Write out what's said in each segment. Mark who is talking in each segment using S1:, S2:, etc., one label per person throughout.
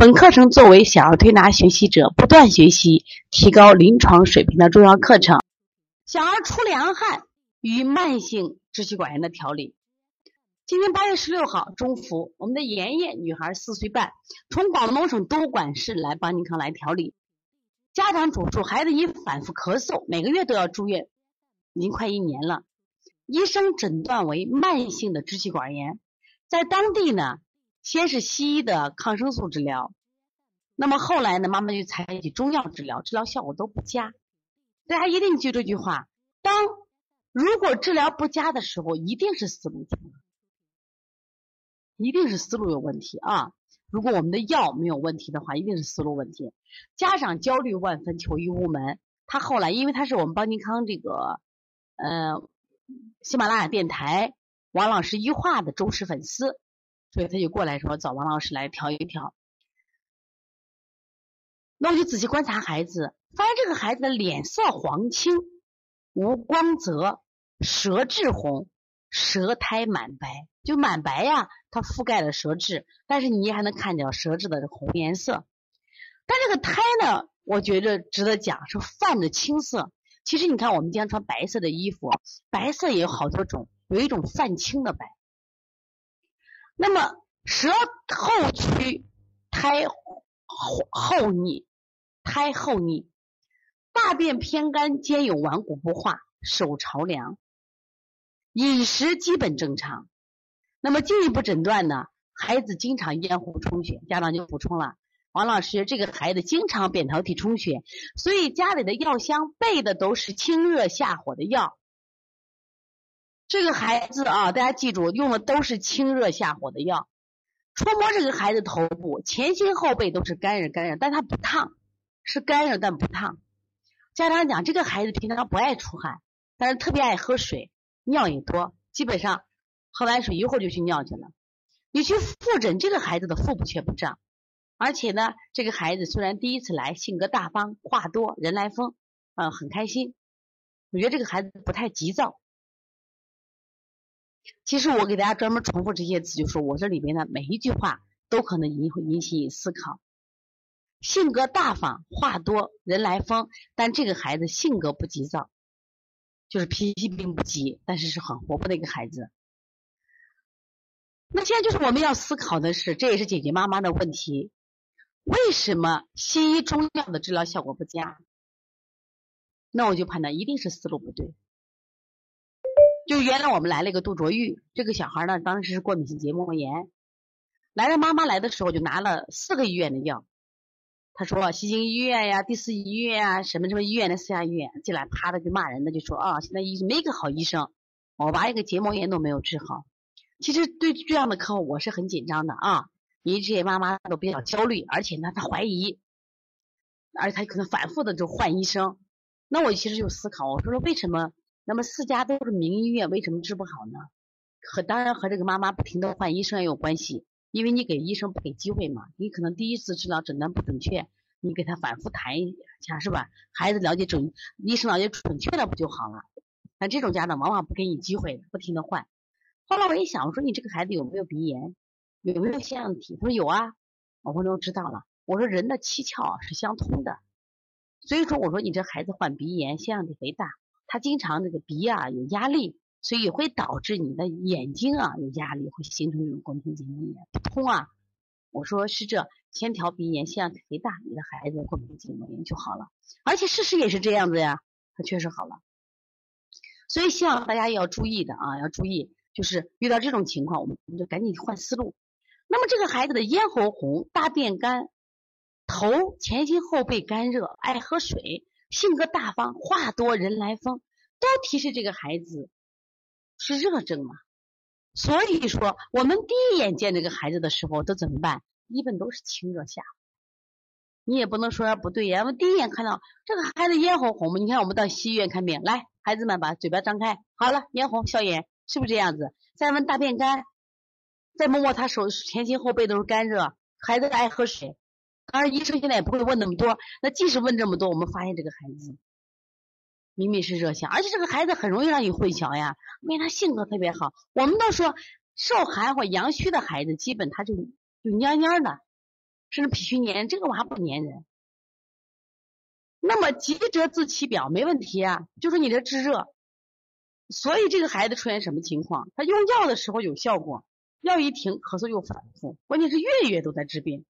S1: 本课程作为小儿推拿学习者不断学习、提高临床水平的重要课程。小儿出凉汗与慢性支气管炎的调理。今天八月十六号中伏，我们的妍妍女孩四岁半，从广东省东莞市来邦尼康来调理。家长主诉孩子因反复咳嗽，每个月都要住院，已经快一年了。医生诊断为慢性的支气管炎，在当地呢。先是西医的抗生素治疗，那么后来呢，妈妈就采取中药治疗，治疗效果都不佳。大家一定记住这句话：当如果治疗不佳的时候，一定是思路，一定是思路有问题啊！如果我们的药没有问题的话，一定是思路问题。家长焦虑万分，求医无门。他后来，因为他是我们邦尼康这个呃喜马拉雅电台王老师一话的忠实粉丝。所以他就过来说找王老师来调一调。那我就仔细观察孩子，发现这个孩子的脸色黄青，无光泽，舌质红，舌苔满白，就满白呀，它覆盖了舌质，但是你还能看见舌质的红颜色。但这个苔呢，我觉得值得讲，是泛着青色。其实你看，我们经常穿白色的衣服，白色也有好多种，有一种泛青的白。那么舌后区苔厚腻，苔厚腻，大便偏干，兼有顽固不化，手潮凉，饮食基本正常。那么进一步诊断呢？孩子经常咽喉充血，家长就补充了：王老师，这个孩子经常扁桃体充血，所以家里的药箱备的都是清热下火的药。这个孩子啊，大家记住，用的都是清热下火的药。触摸这个孩子头部前心后背都是干热干热，但他不烫，是干热但不烫。家长讲，这个孩子平常不爱出汗，但是特别爱喝水，尿也多，基本上喝完水一会儿就去尿去了。你去复诊，这个孩子的腹部却不胀，而且呢，这个孩子虽然第一次来，性格大方，话多，人来疯，嗯，很开心。我觉得这个孩子不太急躁。其实我给大家专门重复这些词，就是我这里边的每一句话都可能引会引起你思考。性格大方，话多，人来疯，但这个孩子性格不急躁，就是脾气并不急，但是是很活泼的一个孩子。那现在就是我们要思考的是，这也是解决妈妈的问题：为什么西医中药的治疗效果不佳？那我就判断一定是思路不对。就原来我们来了一个杜卓玉，这个小孩呢，当时是过敏性结膜炎，来了妈妈来的时候就拿了四个医院的药，他说西京医院呀、第四医院啊、什么什么医院的四家医院进来，啪的就骂人的，就说啊，现在医没个好医生，我娃一个结膜炎都没有治好。其实对这样的客户我是很紧张的啊，因为这些妈妈都比较焦虑，而且呢她怀疑，而且她可能反复的就换医生。那我其实就思考，我说说为什么？那么四家都是名医院，为什么治不好呢？和当然和这个妈妈不停的换医生也有关系，因为你给医生不给机会嘛，你可能第一次治疗诊断不准确，你给他反复谈一下是吧？孩子了解准，医生了解准确了不就好了？但这种家长往往不给你机会，不停的换。后来我一想，我说你这个孩子有没有鼻炎？有没有腺样体？他说有啊。我说那我知道了。我说人的七窍是相通的，所以说我说你这孩子患鼻炎，腺样体肥大。他经常那个鼻啊有压力，所以会导致你的眼睛啊有压力，会形成这种过敏性结膜炎不通啊。我说是这，先调鼻炎，腺样体肥大，你的孩子过敏性结膜炎就好了。而且事实也是这样子呀，他确实好了。所以希望大家要注意的啊，要注意，就是遇到这种情况，我们就赶紧换思路。那么这个孩子的咽喉红，大便干，头前心后背干热，爱喝水。性格大方，话多，人来疯，都提示这个孩子是热症嘛。所以说，我们第一眼见这个孩子的时候都怎么办？一般都是清热下火。你也不能说不对呀，我第一眼看到这个孩子咽喉红嘛，你看我们到西医院看病，来，孩子们把嘴巴张开，好了，咽红消炎，是不是这样子？再问大便干，再摸摸他手前心后背都是干热，孩子爱喝水。当然，医生现在也不会问那么多，那即使问这么多，我们发现这个孩子明明是热象，而且这个孩子很容易让你混淆呀，因为他性格特别好。我们都说受寒或阳虚的孩子，基本他就就蔫蔫的。甚至脾虚黏，这个娃不粘人。那么急则自其表没问题啊，就说你这治热，所以这个孩子出现什么情况？他用药的时候有效果，药一停咳嗽又反复，关键是月月都在治病。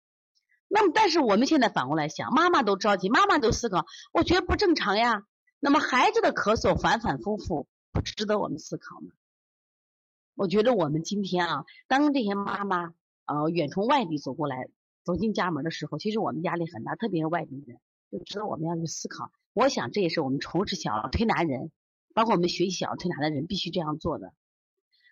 S1: 那么但是我们现在反过来想，妈妈都着急，妈妈都思考，我觉得不正常呀。那么孩子的咳嗽反反复复，不值得我们思考吗？我觉得我们今天啊，当这些妈妈呃远从外地走过来。走进家门的时候，其实我们压力很大，特别是外地人，就值得我们要去思考。我想这也是我们从事小儿推拿人，包括我们学习小儿推拿的人必须这样做的。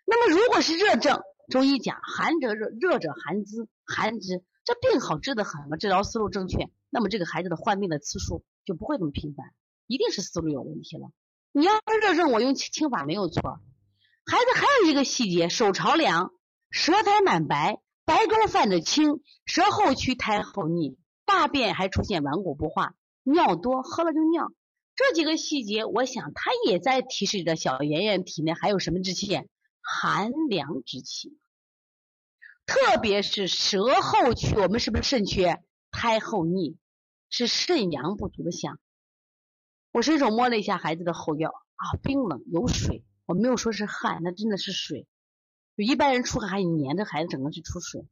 S1: 那么如果是热症，中医讲寒者热，热者寒之，寒之，这病好治的很嘛，治疗思路正确，那么这个孩子的患病的次数就不会那么频繁，一定是思路有问题了。你要是热症，我用清法没有错。孩子还有一个细节，手朝凉，舌苔满白。白中泛着青，舌后区，苔厚腻，大便还出现顽固不化，尿多，喝了就尿。这几个细节，我想他也在提示着小妍妍体内还有什么之气？寒凉之气。特别是舌后区，我们是不是肾缺？苔后腻，是肾阳不足的象。我伸手摸了一下孩子的后腰啊，冰冷有水，我没有说是汗，那真的是水。就一般人出汗还黏着孩子，整个去出水，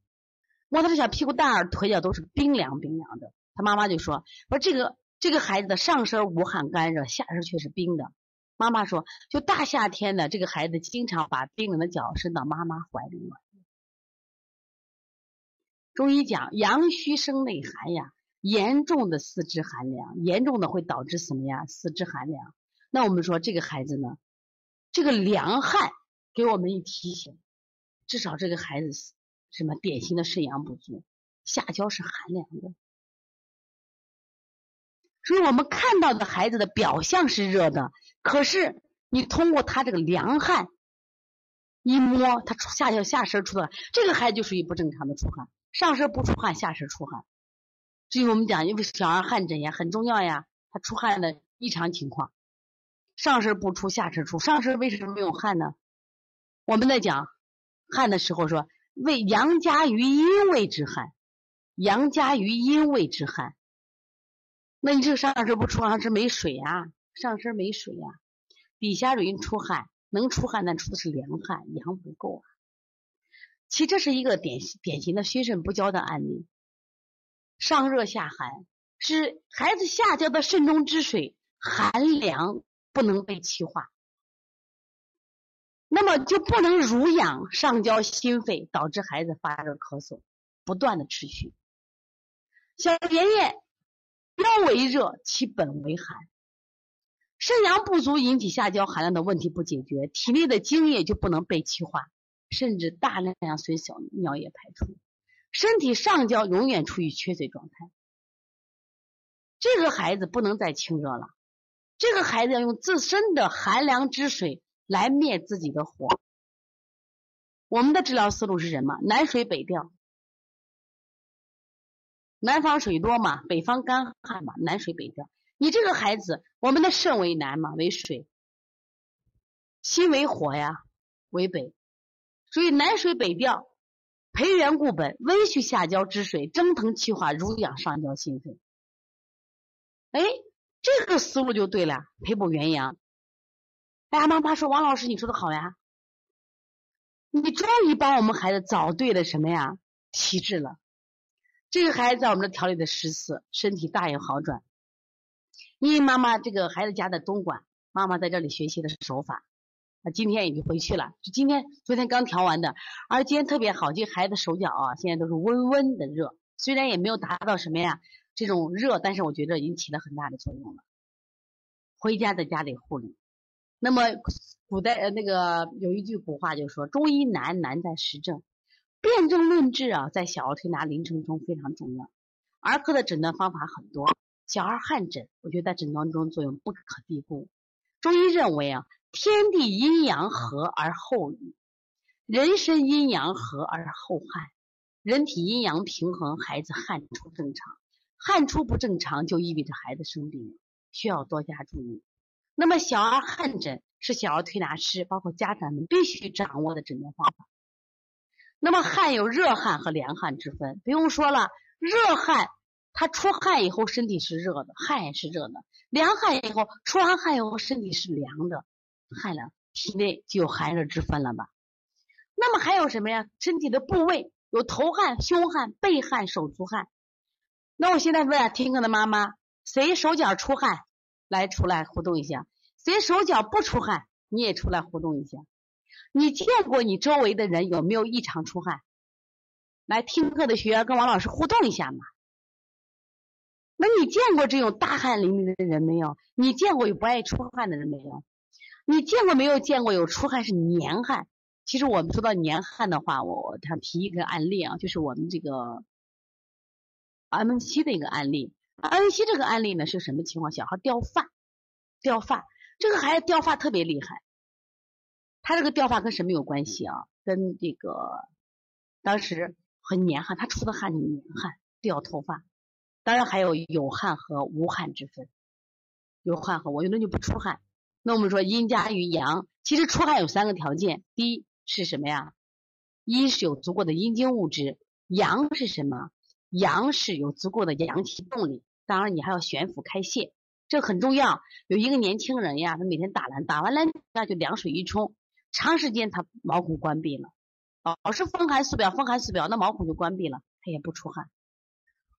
S1: 摸他的小屁股蛋儿、腿脚都是冰凉冰凉的。他妈妈就说：“说这个这个孩子的上身无汗干热，下身却是冰的。”妈妈说：“就大夏天的，这个孩子经常把冰冷的脚伸到妈妈怀里暖。”中医讲阳虚生内寒呀，严重的四肢寒凉，严重的会导致什么呀？四肢寒凉。那我们说这个孩子呢，这个凉汗给我们一提醒。至少这个孩子什么典型的肾阳不足，下焦是寒凉的，所以我们看到的孩子的表象是热的，可是你通过他这个凉汗一摸，他出下下身出的这个孩子就属于不正常的出汗，上身不出汗，下身出汗。至于我们讲，因为小儿汗疹呀很重要呀，他出汗的异常情况，上身不出，下身出，上身为什么没有汗呢？我们在讲。汗的时候说为阳加于阴位之汗，阳加于阴位之汗。那你这个上身不出汗是没水啊，上身没水呀，底下容易出汗，能出汗但出的是凉汗，阳不够啊。其实这是一个典典型的虚肾不交的案例，上热下寒，是孩子下焦的肾中之水寒凉不能被气化。那么就不能濡养上焦心肺，导致孩子发热咳嗽不断的持续。小爷爷腰为热，其本为寒，肾阳不足引起下焦寒凉的问题不解决，体内的精液就不能被气化，甚至大量量随小尿液排出，身体上焦永远处于缺水状态。这个孩子不能再清热了，这个孩子要用自身的寒凉之水。来灭自己的火。我们的治疗思路是什么？南水北调。南方水多嘛，北方干旱嘛，南水北调。你这个孩子，我们的肾为南嘛，为水；心为火呀，为北。所以南水北调，培元固本，温煦下焦之水，蒸腾气化，濡养上焦心肺。哎，这个思路就对了，培补元阳。哎，妈妈说：“王老师，你说的好呀，你终于帮我们孩子找对了什么呀？体质了。这个孩子在我们这调理的十次，身体大有好转。因为妈妈这个孩子家在东莞，妈妈在这里学习的是手法，啊，今天已经回去了。就今天、昨天刚调完的，而今天特别好，这孩子手脚啊，现在都是温温的热，虽然也没有达到什么呀这种热，但是我觉得已经起了很大的作用了。回家在家里护理。”那么，古代呃那个有一句古话就说：“中医难难在实证，辩证论治啊，在小儿推拿临床中非常重要。儿科的诊断方法很多，小儿汗疹，我觉得在诊断中作用不可低估。中医认为啊，天地阴阳和而后雨，人身阴阳和而后汗。人体阴阳平衡，孩子汗出正常，汗出不正常就意味着孩子生病，需要多加注意。那么小儿汗疹是小儿推拿师包括家长们必须掌握的诊断方法。那么汗有热汗和凉汗之分，不用说了，热汗他出汗以后身体是热的，汗也是热的；凉汗以后出完汗以后身体是凉的，汗了，体内就有寒热之分了吧？那么还有什么呀？身体的部位。有头汗、胸汗、背汗、手足汗。那我现在问啊听课的妈妈，谁手脚出汗？来，出来互动一下。谁手脚不出汗？你也出来互动一下。你见过你周围的人有没有异常出汗？来听课的学员跟王老师互动一下嘛。那你见过这种大汗淋漓的人没有？你见过有不爱出汗的人没有？你见过没有见过有出汗是黏汗？其实我们说到黏汗的话，我我想提一个案例啊，就是我们这个 M 七的一个案例。M 七这个案例呢是什么情况？小孩掉发，掉发，这个孩子掉发特别厉害。他这个掉发跟什么有关系啊？跟这个当时很黏汗，他出的汗是黏汗，掉头发。当然还有有汗和无汗之分，有汗和我有的就不出汗。那我们说阴加于阳，其实出汗有三个条件，第一。是什么呀？一是有足够的阴经物质，阳是什么？阳是有足够的阳气动力。当然，你还要悬浮开泄，这很重要。有一个年轻人呀，他每天打篮，打完篮那就凉水一冲，长时间他毛孔关闭了，老是风寒四表，风寒四表，那毛孔就关闭了，他也不出汗。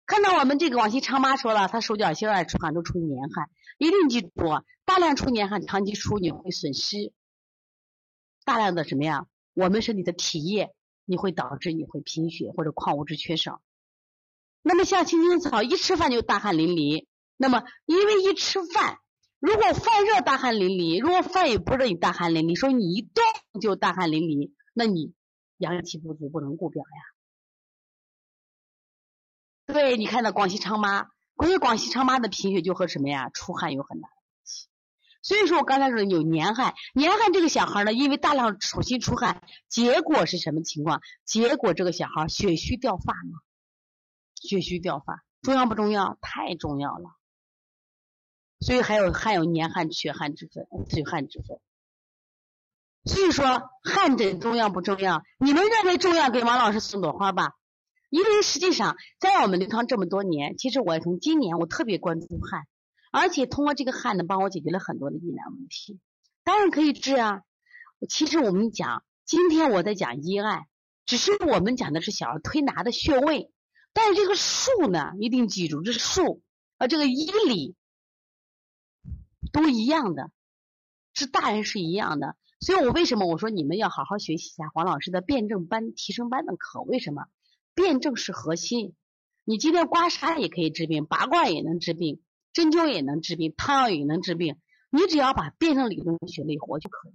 S1: 看到我们这个往期昌妈说了，他手脚心爱出汗，都出黏汗，一定记住，大量出黏汗，长期出你会损失大量的什么呀？我们身体的体液，你会导致你会贫血或者矿物质缺少。那么像青青草，一吃饭就大汗淋漓。那么因为一吃饭，如果饭热大汗淋漓，如果饭也不热你大汗淋漓，说你一动就大汗淋漓，那你阳气不足不能固表呀。对，你看到广西昌妈，关于广西昌妈的贫血就和什么呀，出汗有很大的关系。所以说我刚才说有黏汗，黏汗这个小孩呢，因为大量手心出汗，结果是什么情况？结果这个小孩血虚掉发嘛，血虚掉发重要不重要？太重要了。所以还有还有黏汗、血汗之分，血汗之分。所以说汗疹重要不重要？你们认为重要？给王老师送朵花吧。因为实际上在我们临床这么多年，其实我从今年我特别关注汗。而且通过这个汗呢，帮我解决了很多的疑难问题。当然可以治啊。其实我们讲，今天我在讲医案，只是我们讲的是小儿推拿的穴位，但是这个术呢，一定记住，这是术，啊，这个医理都一样的，是大人是一样的。所以我为什么我说你们要好好学习一下黄老师的辩证班、提升班的课？为什么？辩证是核心。你今天刮痧也可以治病，拔罐也能治病。针灸也能治病，汤药也能治病。你只要把辩证理论学了以后就可以。